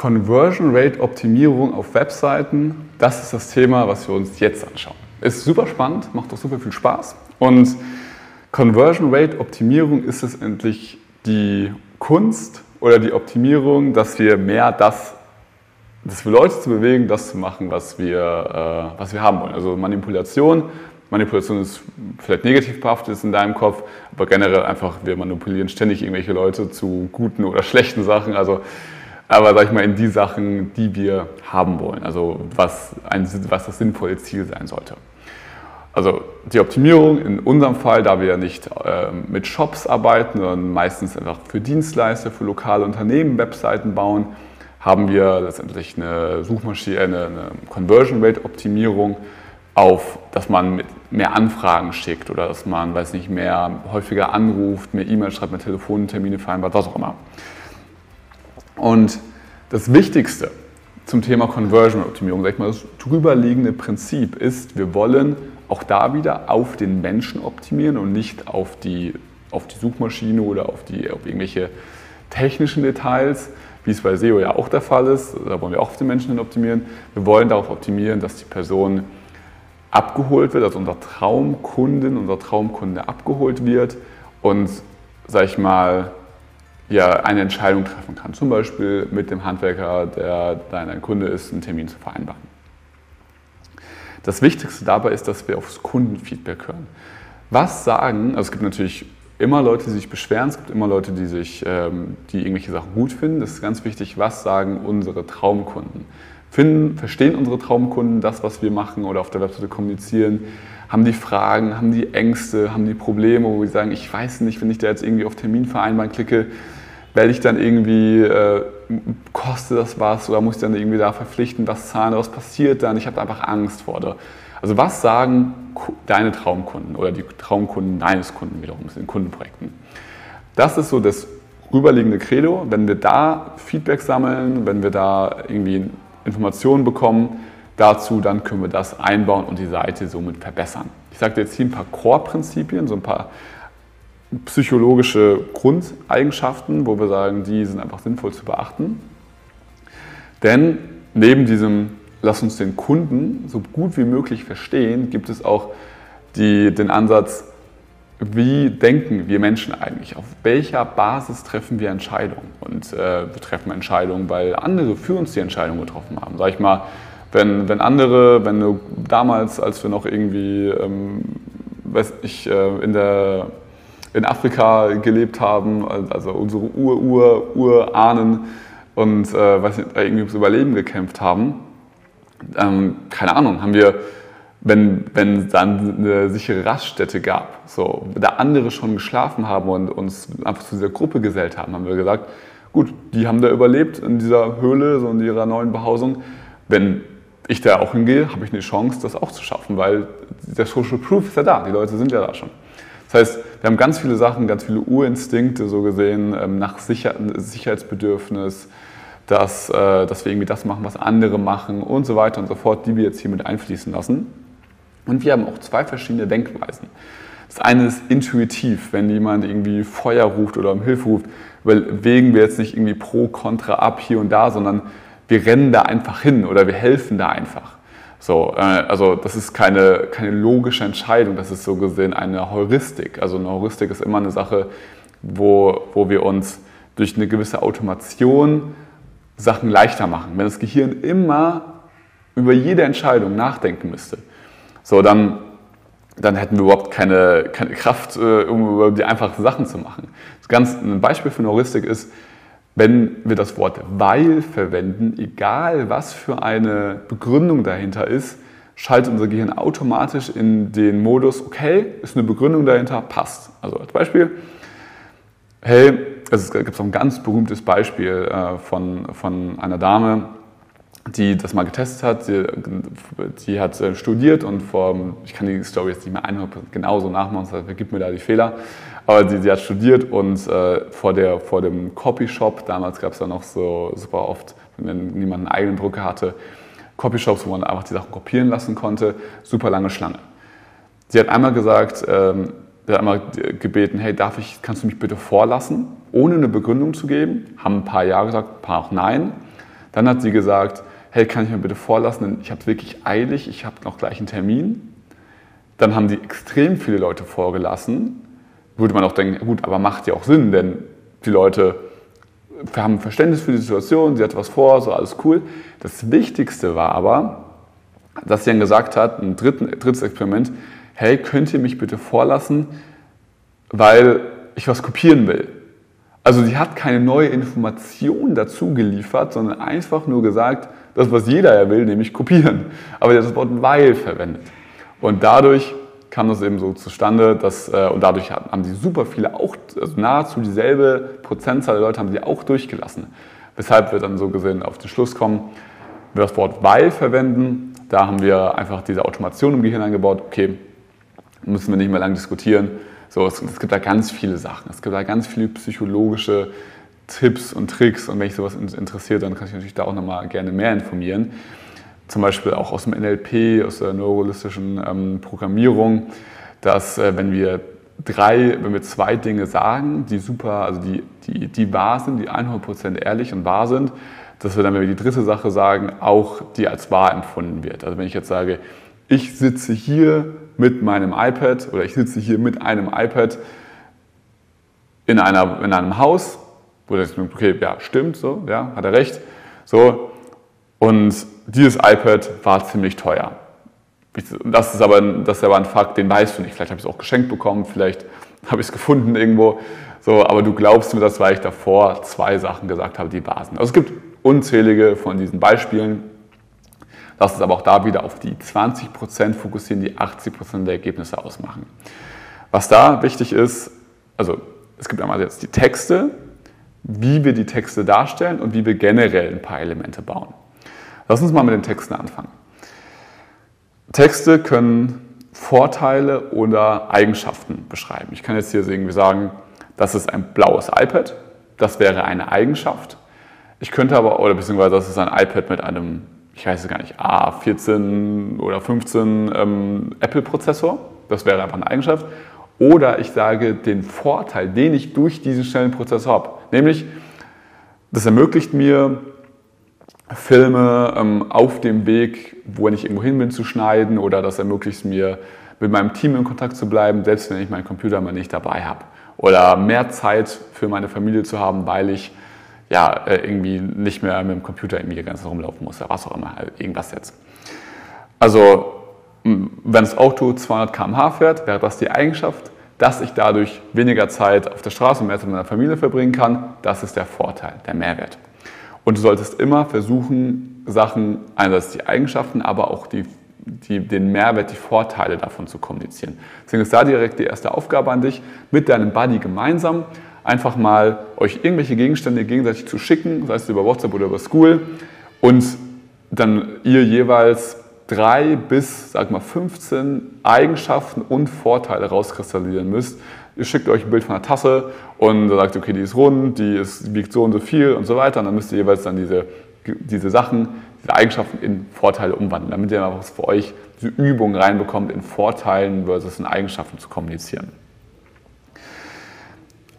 Conversion Rate Optimierung auf Webseiten, das ist das Thema, was wir uns jetzt anschauen. Ist super spannend, macht auch super viel Spaß. Und Conversion Rate Optimierung ist es endlich die Kunst oder die Optimierung, dass wir mehr das, dass wir Leute zu bewegen, das zu machen, was wir, äh, was wir haben wollen. Also Manipulation. Manipulation ist vielleicht negativ behaftet ist in deinem Kopf, aber generell einfach, wir manipulieren ständig irgendwelche Leute zu guten oder schlechten Sachen. Also aber sag ich mal in die Sachen, die wir haben wollen, also was, ein, was das sinnvolle Ziel sein sollte. Also die Optimierung in unserem Fall, da wir ja nicht äh, mit Shops arbeiten, sondern meistens einfach für Dienstleister, für lokale Unternehmen Webseiten bauen, haben wir letztendlich eine Suchmaschine, eine, eine Conversion Rate Optimierung auf, dass man mit mehr Anfragen schickt oder dass man, weiß nicht, mehr häufiger anruft, mehr E-Mail schreibt, mehr Telefontermine vereinbart, was auch immer. Und das Wichtigste zum Thema Conversion-Optimierung, sag ich mal, das drüberliegende Prinzip ist, wir wollen auch da wieder auf den Menschen optimieren und nicht auf die, auf die Suchmaschine oder auf, die, auf irgendwelche technischen Details, wie es bei SEO ja auch der Fall ist. Da wollen wir auch auf den Menschen optimieren. Wir wollen darauf optimieren, dass die Person abgeholt wird, also unser Traumkunden, unser Traumkunde abgeholt wird und, sag ich mal, ja, eine Entscheidung treffen kann. Zum Beispiel mit dem Handwerker, der dein Kunde ist, einen Termin zu vereinbaren. Das Wichtigste dabei ist, dass wir aufs Kundenfeedback hören. Was sagen, also es gibt natürlich immer Leute, die sich beschweren, es gibt immer Leute, die, sich, ähm, die irgendwelche Sachen gut finden. Das ist ganz wichtig, was sagen unsere Traumkunden? Finden, verstehen unsere Traumkunden das, was wir machen oder auf der Webseite kommunizieren? Haben die Fragen, haben die Ängste, haben die Probleme, wo sie sagen, ich weiß nicht, wenn ich da jetzt irgendwie auf Termin vereinbaren klicke, werde ich dann irgendwie, äh, kostet das was oder muss ich dann irgendwie da verpflichten, was zahlen, was passiert dann? Ich habe einfach Angst vor. Der. Also was sagen deine Traumkunden oder die Traumkunden deines Kunden wiederum in Kundenprojekten? Das ist so das rüberliegende Credo. Wenn wir da Feedback sammeln, wenn wir da irgendwie Informationen bekommen dazu, dann können wir das einbauen und die Seite somit verbessern. Ich sage dir jetzt hier ein paar Core-Prinzipien, so ein paar psychologische Grundeigenschaften, wo wir sagen, die sind einfach sinnvoll zu beachten. Denn neben diesem, lass uns den Kunden so gut wie möglich verstehen, gibt es auch die, den Ansatz, wie denken wir Menschen eigentlich? Auf welcher Basis treffen wir Entscheidungen? Und äh, wir treffen Entscheidungen, weil andere für uns die Entscheidung getroffen haben. Sag ich mal, wenn, wenn andere, wenn du damals, als wir noch irgendwie, ähm, weiß ich, äh, in der in Afrika gelebt haben, also unsere Ur-Ur-Urahnen und äh, weiß nicht, irgendwie ums Überleben gekämpft haben. Ähm, keine Ahnung, haben wir, wenn, wenn es dann eine sichere Raststätte gab, so, da andere schon geschlafen haben und uns einfach zu dieser Gruppe gesellt haben, haben wir gesagt, gut, die haben da überlebt in dieser Höhle, so in ihrer neuen Behausung. Wenn ich da auch hingehe, habe ich eine Chance, das auch zu schaffen, weil der Social Proof ist ja da, die Leute sind ja da schon. Das heißt, wir haben ganz viele Sachen, ganz viele Urinstinkte so gesehen ähm, nach Sicher Sicherheitsbedürfnis, dass, äh, dass wir irgendwie das machen, was andere machen und so weiter und so fort, die wir jetzt hier mit einfließen lassen. Und wir haben auch zwei verschiedene Denkweisen. Das eine ist intuitiv, wenn jemand irgendwie Feuer ruft oder um Hilfe ruft, wägen wir jetzt nicht irgendwie pro, contra ab hier und da, sondern wir rennen da einfach hin oder wir helfen da einfach. So, äh, also das ist keine, keine logische Entscheidung, das ist so gesehen eine Heuristik. Also eine Heuristik ist immer eine Sache, wo, wo wir uns durch eine gewisse Automation Sachen leichter machen. Wenn das Gehirn immer über jede Entscheidung nachdenken müsste, so dann, dann hätten wir überhaupt keine, keine Kraft, äh, um die einfachen Sachen zu machen. Ganz, ein Beispiel für eine Heuristik ist, wenn wir das Wort weil verwenden, egal was für eine Begründung dahinter ist, schaltet unser Gehirn automatisch in den Modus, okay, ist eine Begründung dahinter, passt. Also als Beispiel, hey, es gibt so ein ganz berühmtes Beispiel äh, von, von einer Dame, die das mal getestet hat. Sie, die hat äh, studiert und vor, ich kann die Story jetzt nicht mehr 100% genauso nachmachen, das vergibt mir da die Fehler. Aber sie, sie hat studiert und äh, vor, der, vor dem Copyshop, damals gab es ja noch so super oft, wenn niemand einen eigenen Drucker hatte, Copyshops, wo man einfach die Sachen kopieren lassen konnte, super lange Schlange. Sie hat einmal gesagt, ähm, sie hat einmal gebeten, hey, darf ich, kannst du mich bitte vorlassen, ohne eine Begründung zu geben? Haben ein paar Ja gesagt, ein paar auch Nein. Dann hat sie gesagt, hey, kann ich mir bitte vorlassen, denn ich habe es wirklich eilig, ich habe noch gleich einen Termin. Dann haben die extrem viele Leute vorgelassen. Würde man auch denken, gut, aber macht ja auch Sinn, denn die Leute haben Verständnis für die Situation, sie hat was vor, so alles cool. Das Wichtigste war aber, dass sie dann gesagt hat, ein drittes Experiment, hey, könnt ihr mich bitte vorlassen, weil ich was kopieren will. Also sie hat keine neue Information dazu geliefert, sondern einfach nur gesagt, das, was jeder ja will, nämlich kopieren. Aber sie hat das Wort weil verwendet. Und dadurch kam das eben so zustande, dass, äh, und dadurch haben sie super viele auch, also nahezu dieselbe Prozentzahl der Leute haben sie auch durchgelassen. Weshalb wir dann so gesehen auf den Schluss kommen, wir das Wort weil verwenden, da haben wir einfach diese Automation im Gehirn eingebaut, okay, müssen wir nicht mehr lange diskutieren. So, es, es gibt da ganz viele Sachen, es gibt da ganz viele psychologische Tipps und Tricks. Und wenn mich sowas interessiert, dann kann ich natürlich da auch nochmal gerne mehr informieren. Zum Beispiel auch aus dem NLP, aus der neurologischen ähm, Programmierung, dass äh, wenn wir drei, wenn wir zwei Dinge sagen, die super, also die, die, die wahr sind, die 100% ehrlich und wahr sind, dass wir dann, wenn wir die dritte Sache sagen, auch die als wahr empfunden wird. Also wenn ich jetzt sage, ich sitze hier mit meinem iPad oder ich sitze hier mit einem iPad in, einer, in einem Haus, wo das, okay, ja, stimmt, so, ja, hat er recht, so, und dieses iPad war ziemlich teuer. Das ist, aber, das ist aber ein Fakt, den weißt du nicht. Vielleicht habe ich es auch geschenkt bekommen, vielleicht habe ich es gefunden irgendwo. So, aber du glaubst mir das, weil ich davor zwei Sachen gesagt habe, die sind. Also es gibt unzählige von diesen Beispielen. Lass uns aber auch da wieder auf die 20% fokussieren, die 80% der Ergebnisse ausmachen. Was da wichtig ist, also es gibt einmal jetzt die Texte, wie wir die Texte darstellen und wie wir generell ein paar Elemente bauen. Lass uns mal mit den Texten anfangen. Texte können Vorteile oder Eigenschaften beschreiben. Ich kann jetzt hier irgendwie sagen, das ist ein blaues iPad. Das wäre eine Eigenschaft. Ich könnte aber, oder beziehungsweise das ist ein iPad mit einem, ich weiß es gar nicht, A14 oder 15 ähm, Apple-Prozessor. Das wäre einfach eine Eigenschaft. Oder ich sage den Vorteil, den ich durch diesen schnellen Prozessor habe. Nämlich, das ermöglicht mir, Filme ähm, auf dem Weg, wo ich irgendwo hin bin, zu schneiden oder das ermöglicht mir, mit meinem Team in Kontakt zu bleiben, selbst wenn ich meinen Computer mal nicht dabei habe. Oder mehr Zeit für meine Familie zu haben, weil ich ja, äh, irgendwie nicht mehr mit dem Computer irgendwie die ganze Zeit rumlaufen muss oder was auch immer, halt irgendwas jetzt. Also, wenn das Auto 200 km/h fährt, wäre das die Eigenschaft, dass ich dadurch weniger Zeit auf der Straße und mehr Zeit mit meiner Familie verbringen kann. Das ist der Vorteil, der Mehrwert. Und du solltest immer versuchen, Sachen, einerseits die Eigenschaften, aber auch die, die, den Mehrwert, die Vorteile davon zu kommunizieren. Deswegen ist da direkt die erste Aufgabe an dich, mit deinem Buddy gemeinsam einfach mal euch irgendwelche Gegenstände gegenseitig zu schicken, sei es über WhatsApp oder über School, und dann ihr jeweils drei bis, sag mal, 15 Eigenschaften und Vorteile rauskristallisieren müsst, ihr schickt euch ein Bild von einer Tasse und sagt, okay, die ist rund, die ist, wiegt so und so viel und so weiter. Und dann müsst ihr jeweils dann diese, diese Sachen, diese Eigenschaften in Vorteile umwandeln, damit ihr einfach für euch diese Übung reinbekommt, in Vorteilen versus in Eigenschaften zu kommunizieren.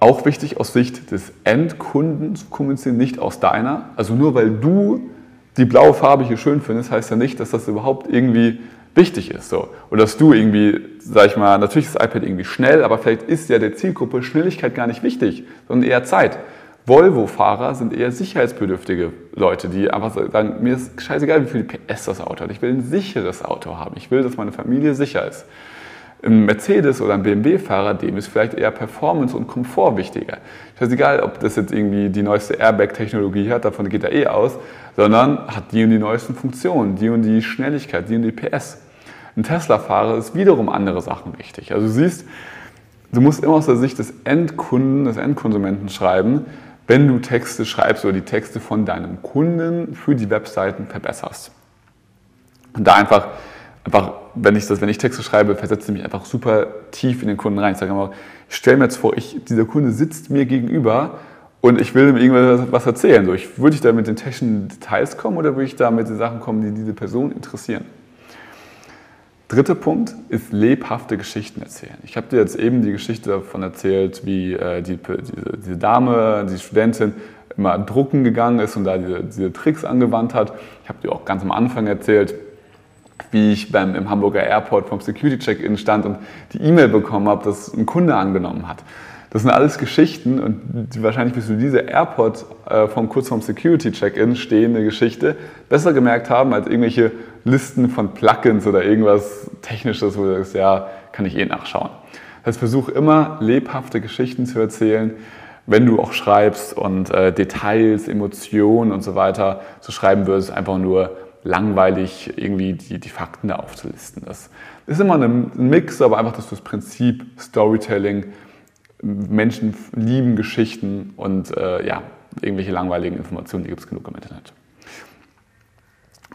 Auch wichtig aus Sicht des Endkunden zu kommunizieren, nicht aus deiner. Also nur weil du die blaue Farbe hier schön findest, heißt ja nicht, dass das überhaupt irgendwie wichtig ist. So. Und dass du irgendwie, sag ich mal, natürlich ist das iPad irgendwie schnell, aber vielleicht ist ja der Zielgruppe Schnelligkeit gar nicht wichtig, sondern eher Zeit. Volvo-Fahrer sind eher sicherheitsbedürftige Leute, die einfach sagen, mir ist scheißegal, wie viel PS das Auto hat. Ich will ein sicheres Auto haben. Ich will, dass meine Familie sicher ist. Ein Mercedes oder ein BMW-Fahrer, dem ist vielleicht eher Performance und Komfort wichtiger. Scheißegal, ob das jetzt irgendwie die neueste Airbag-Technologie hat, davon geht er eh aus, sondern hat die und die neuesten Funktionen, die und die Schnelligkeit, die und die PS. Ein Tesla-Fahrer ist wiederum andere Sachen wichtig. Also du siehst, du musst immer aus der Sicht des Endkunden, des Endkonsumenten schreiben, wenn du Texte schreibst oder die Texte von deinem Kunden für die Webseiten verbesserst. Und da einfach, einfach wenn, ich das, wenn ich Texte schreibe, versetze ich mich einfach super tief in den Kunden rein. Ich sage immer, ich stelle mir jetzt vor, ich, dieser Kunde sitzt mir gegenüber und ich will ihm irgendwas erzählen. So, ich, würde ich da mit den technischen Details kommen oder würde ich da mit den Sachen kommen, die diese Person interessieren? Dritter Punkt ist lebhafte Geschichten erzählen. Ich habe dir jetzt eben die Geschichte davon erzählt, wie äh, die, diese, diese, Dame, die Studentin, immer drucken gegangen ist und da diese, diese Tricks angewandt hat. Ich habe dir auch ganz am Anfang erzählt, wie ich beim, im Hamburger Airport vom Security-Check-In stand und die E-Mail bekommen habe, dass ein Kunde angenommen hat. Das sind alles Geschichten und wahrscheinlich bist du diese Airport äh, von kurz vorm Security-Check-In stehende Geschichte besser gemerkt haben als irgendwelche Listen von Plugins oder irgendwas Technisches, wo du sagst, ja, kann ich eh nachschauen. Das heißt, versuch immer lebhafte Geschichten zu erzählen, wenn du auch schreibst und äh, Details, Emotionen und so weiter zu schreiben würdest, einfach nur langweilig irgendwie die, die Fakten da aufzulisten. Das ist immer ein Mix, aber einfach, dass du das Prinzip Storytelling, Menschen lieben Geschichten und äh, ja, irgendwelche langweiligen Informationen, die gibt es genug im Internet.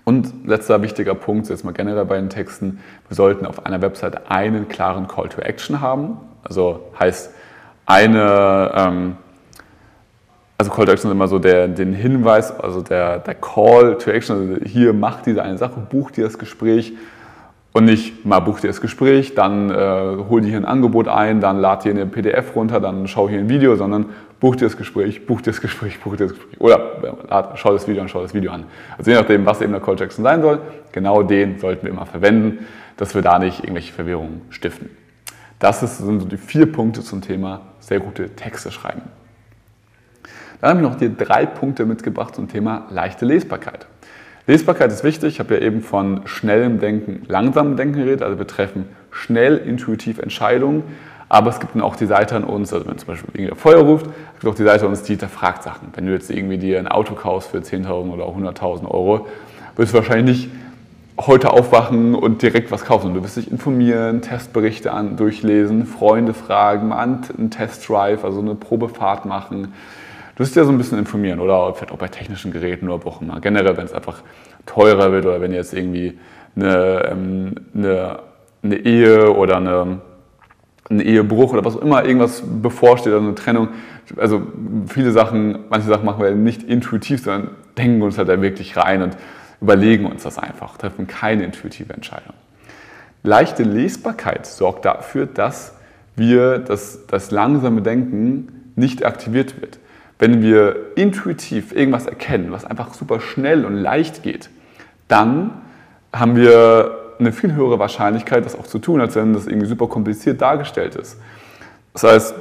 Und letzter wichtiger Punkt, jetzt mal generell bei den Texten, wir sollten auf einer Website einen klaren Call to Action haben. Also heißt eine, ähm, also Call to Action ist immer so der, den Hinweis, also der, der Call to Action, also hier mach diese eine Sache, buch dir das Gespräch und nicht mal buch dir das Gespräch, dann äh, hol dir hier ein Angebot ein, dann lad dir eine PDF runter, dann schau hier ein Video, sondern buch dir das Gespräch, buch dir das Gespräch, buch dir das Gespräch. Oder äh, schau das Video an, schau das Video an. Also je nachdem, was eben der Call to Action sein soll, genau den sollten wir immer verwenden, dass wir da nicht irgendwelche Verwirrungen stiften. Das sind so die vier Punkte zum Thema sehr gute Texte schreiben. Dann habe ich noch dir drei Punkte mitgebracht zum Thema leichte Lesbarkeit. Lesbarkeit ist wichtig. Ich habe ja eben von schnellem Denken, langsamem Denken geredet. Also wir treffen schnell, intuitiv Entscheidungen. Aber es gibt dann auch die Seite an uns, also wenn zum Beispiel irgendwie Feuer ruft, es gibt auch die Seite an uns, die hinterfragt Sachen. Wenn du jetzt irgendwie dir ein Auto kaufst für 10.000 oder 100.000 Euro, wirst du wahrscheinlich nicht heute aufwachen und direkt was kaufen. Du wirst dich informieren, Testberichte an, durchlesen, Freunde fragen, einen Testdrive, also eine Probefahrt machen. Du wirst ja so ein bisschen informieren oder vielleicht auch bei technischen Geräten oder auch immer. Generell, wenn es einfach teurer wird oder wenn jetzt irgendwie eine, ähm, eine, eine Ehe oder eine, ein Ehebruch oder was auch immer irgendwas bevorsteht, also eine Trennung. Also viele Sachen, manche Sachen machen wir nicht intuitiv, sondern denken uns halt da wirklich rein und überlegen uns das einfach, treffen keine intuitive Entscheidung. Leichte Lesbarkeit sorgt dafür, dass wir das, das langsame Denken nicht aktiviert wird. Wenn wir intuitiv irgendwas erkennen, was einfach super schnell und leicht geht, dann haben wir eine viel höhere Wahrscheinlichkeit, das auch zu tun, als wenn das irgendwie super kompliziert dargestellt ist. Das heißt,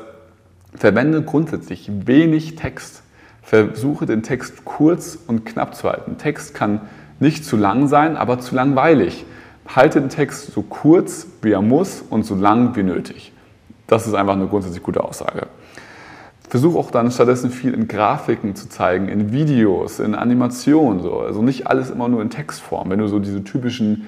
verwende grundsätzlich wenig Text. Versuche den Text kurz und knapp zu halten. Text kann nicht zu lang sein, aber zu langweilig. Halte den Text so kurz, wie er muss und so lang wie nötig. Das ist einfach eine grundsätzlich gute Aussage. Versuche auch dann stattdessen viel in Grafiken zu zeigen, in Videos, in Animationen. So. Also nicht alles immer nur in Textform. Wenn du so diese typischen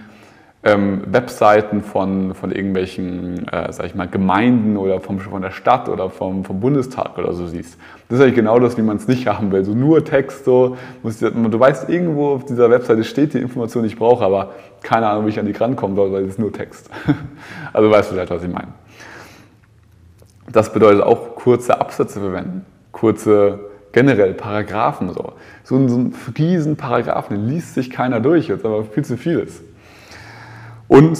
ähm, Webseiten von, von irgendwelchen, äh, sag ich mal, Gemeinden oder vom, von der Stadt oder vom, vom Bundestag oder so siehst. Das ist eigentlich genau das, wie man es nicht haben will. So nur Text, so, du, du weißt, irgendwo auf dieser Webseite steht die Information, die ich brauche, aber keine Ahnung, wie ich an die rankommen soll, weil es ist nur Text. also weißt du vielleicht, was ich meine. Das bedeutet auch kurze Absätze verwenden, kurze generell Paragraphen so. So ein, so ein riesen Paragraphen, den liest sich keiner durch, es aber viel zu viel ist und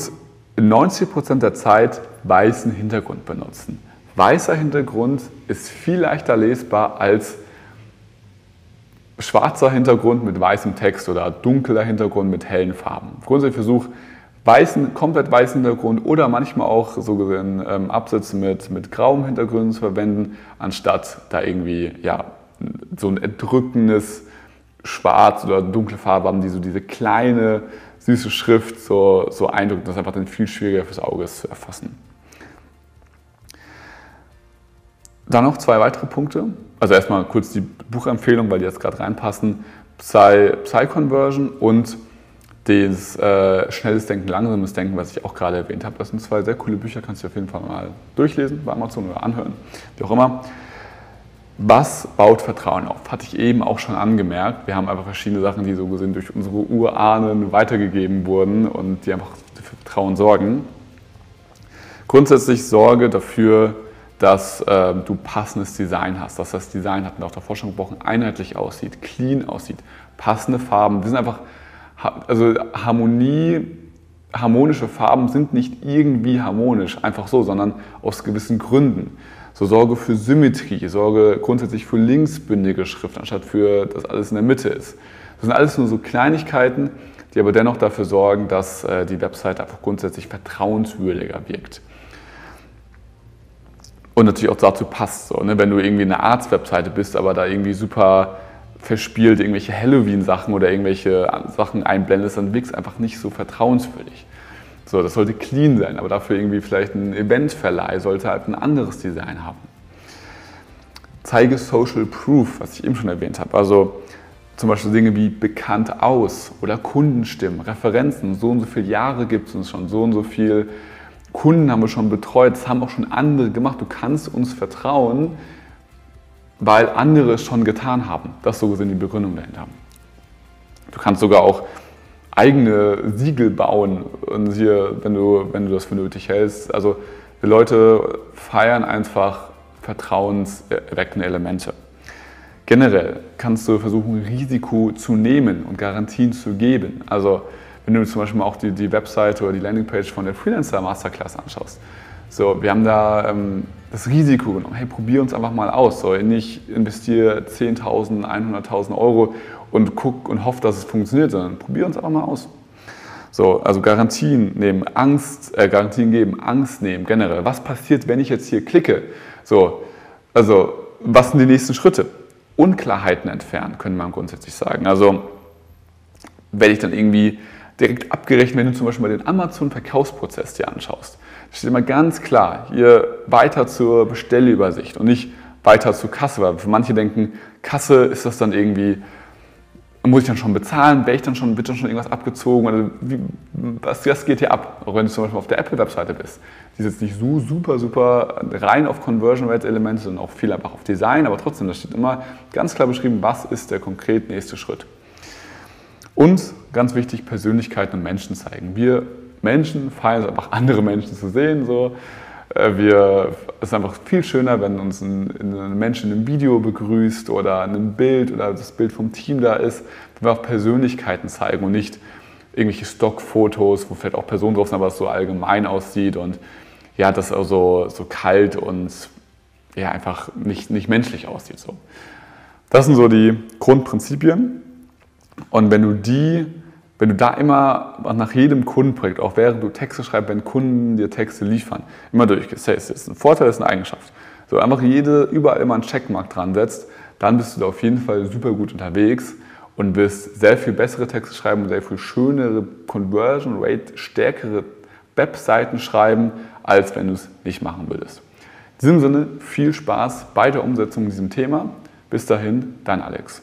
90% der Zeit weißen Hintergrund benutzen. Weißer Hintergrund ist viel leichter lesbar als schwarzer Hintergrund mit weißem Text oder dunkler Hintergrund mit hellen Farben. Grundsätzlich versuch weißen, komplett weißen Hintergrund oder manchmal auch so gesehen ähm, Absätze mit, mit grauem Hintergrund zu verwenden, anstatt da irgendwie ja, so ein erdrückendes Schwarz oder dunkle Farbe haben, die so diese kleine süße Schrift so, so eindrückt, das einfach dann viel schwieriger fürs Auge ist zu erfassen. Dann noch zwei weitere Punkte. Also erstmal kurz die Buchempfehlung, weil die jetzt gerade reinpassen. Psy, Psy-Conversion und das äh, Schnelles Denken, Langsames Denken, was ich auch gerade erwähnt habe. Das sind zwei sehr coole Bücher, kannst du auf jeden Fall mal durchlesen bei Amazon oder anhören, wie auch immer. Was baut Vertrauen auf? Hatte ich eben auch schon angemerkt. Wir haben einfach verschiedene Sachen, die so gesehen durch unsere Urahnen weitergegeben wurden und die einfach für Vertrauen sorgen. Grundsätzlich sorge dafür, dass äh, du passendes Design hast, dass das Design, hatten wir auch davor schon gesprochen, einheitlich aussieht, clean aussieht, passende Farben. Wir sind einfach, also Harmonie, harmonische Farben sind nicht irgendwie harmonisch, einfach so, sondern aus gewissen Gründen So sorge für Symmetrie, sorge grundsätzlich für linksbündige Schrift, anstatt für, dass alles in der Mitte ist. Das sind alles nur so Kleinigkeiten, die aber dennoch dafür sorgen, dass äh, die Webseite einfach grundsätzlich vertrauenswürdiger wirkt. Und natürlich auch dazu passt, so, ne? wenn du irgendwie eine Arzt-Webseite bist, aber da irgendwie super verspielt irgendwelche Halloween-Sachen oder irgendwelche Sachen einblendest, dann wirkt es einfach nicht so vertrauenswürdig. So, das sollte clean sein, aber dafür irgendwie vielleicht ein Eventverleih sollte halt ein anderes Design haben. Zeige Social Proof, was ich eben schon erwähnt habe. Also zum Beispiel Dinge wie bekannt aus oder Kundenstimmen, Referenzen. So und so viele Jahre gibt es uns schon, so und so viele Kunden haben wir schon betreut, das haben auch schon andere gemacht. Du kannst uns vertrauen, weil andere es schon getan haben. Das so gesehen die Begründung dahinter. Du kannst sogar auch eigene Siegel bauen und hier, wenn du, wenn du das für nötig hältst. Also die Leute feiern einfach vertrauenserweckende Elemente. Generell kannst du versuchen, Risiko zu nehmen und Garantien zu geben. Also wenn du zum Beispiel auch die, die Webseite oder die Landingpage von der Freelancer Masterclass anschaust. So, wir haben da ähm, das Risiko genommen. Hey, probier uns einfach mal aus. So, nicht investiere 10.000, 100.000 Euro und guck und hoff, dass es funktioniert, sondern probier uns einfach mal aus. So, also Garantien nehmen, Angst, äh, Garantien geben, Angst nehmen generell. Was passiert, wenn ich jetzt hier klicke? So, also was sind die nächsten Schritte? Unklarheiten entfernen, können man grundsätzlich sagen. Also werde ich dann irgendwie direkt abgerechnet, wenn du zum Beispiel mal den Amazon-Verkaufsprozess dir anschaust. Steht immer ganz klar, hier weiter zur Bestellübersicht und nicht weiter zur Kasse, weil für manche denken, Kasse ist das dann irgendwie muss ich dann schon bezahlen? Wäre ich dann schon, wird dann schon irgendwas abgezogen? Oder wie, was, was geht hier ab? Auch wenn du zum Beispiel auf der Apple-Webseite bist. Die ist jetzt nicht so super, super rein auf Conversion Rate-Elemente, sondern auch viel einfach auf Design, aber trotzdem, da steht immer ganz klar beschrieben, was ist der konkret nächste Schritt. Und ganz wichtig, Persönlichkeiten und Menschen zeigen. Wir Menschen feiern es einfach, andere Menschen zu sehen. So. Äh, wir, es ist einfach viel schöner, wenn uns ein, ein Mensch in einem Video begrüßt oder ein Bild oder das Bild vom Team da ist, wenn wir auch Persönlichkeiten zeigen und nicht irgendwelche Stockfotos, wo vielleicht auch Personen drauf sind, aber es so allgemein aussieht und ja, das also so kalt und ja, einfach nicht, nicht menschlich aussieht. So. Das sind so die Grundprinzipien. Und wenn du die wenn du da immer nach jedem Kundenprojekt, auch während du Texte schreibst, wenn Kunden dir Texte liefern, immer durchgehst, das ist ein Vorteil, ist eine Eigenschaft. So einfach jede, überall immer einen Checkmark dran setzt, dann bist du da auf jeden Fall super gut unterwegs und wirst sehr viel bessere Texte schreiben und sehr viel schönere Conversion Rate, stärkere Webseiten schreiben, als wenn du es nicht machen würdest. In diesem Sinne viel Spaß bei der Umsetzung in diesem Thema. Bis dahin, dein Alex.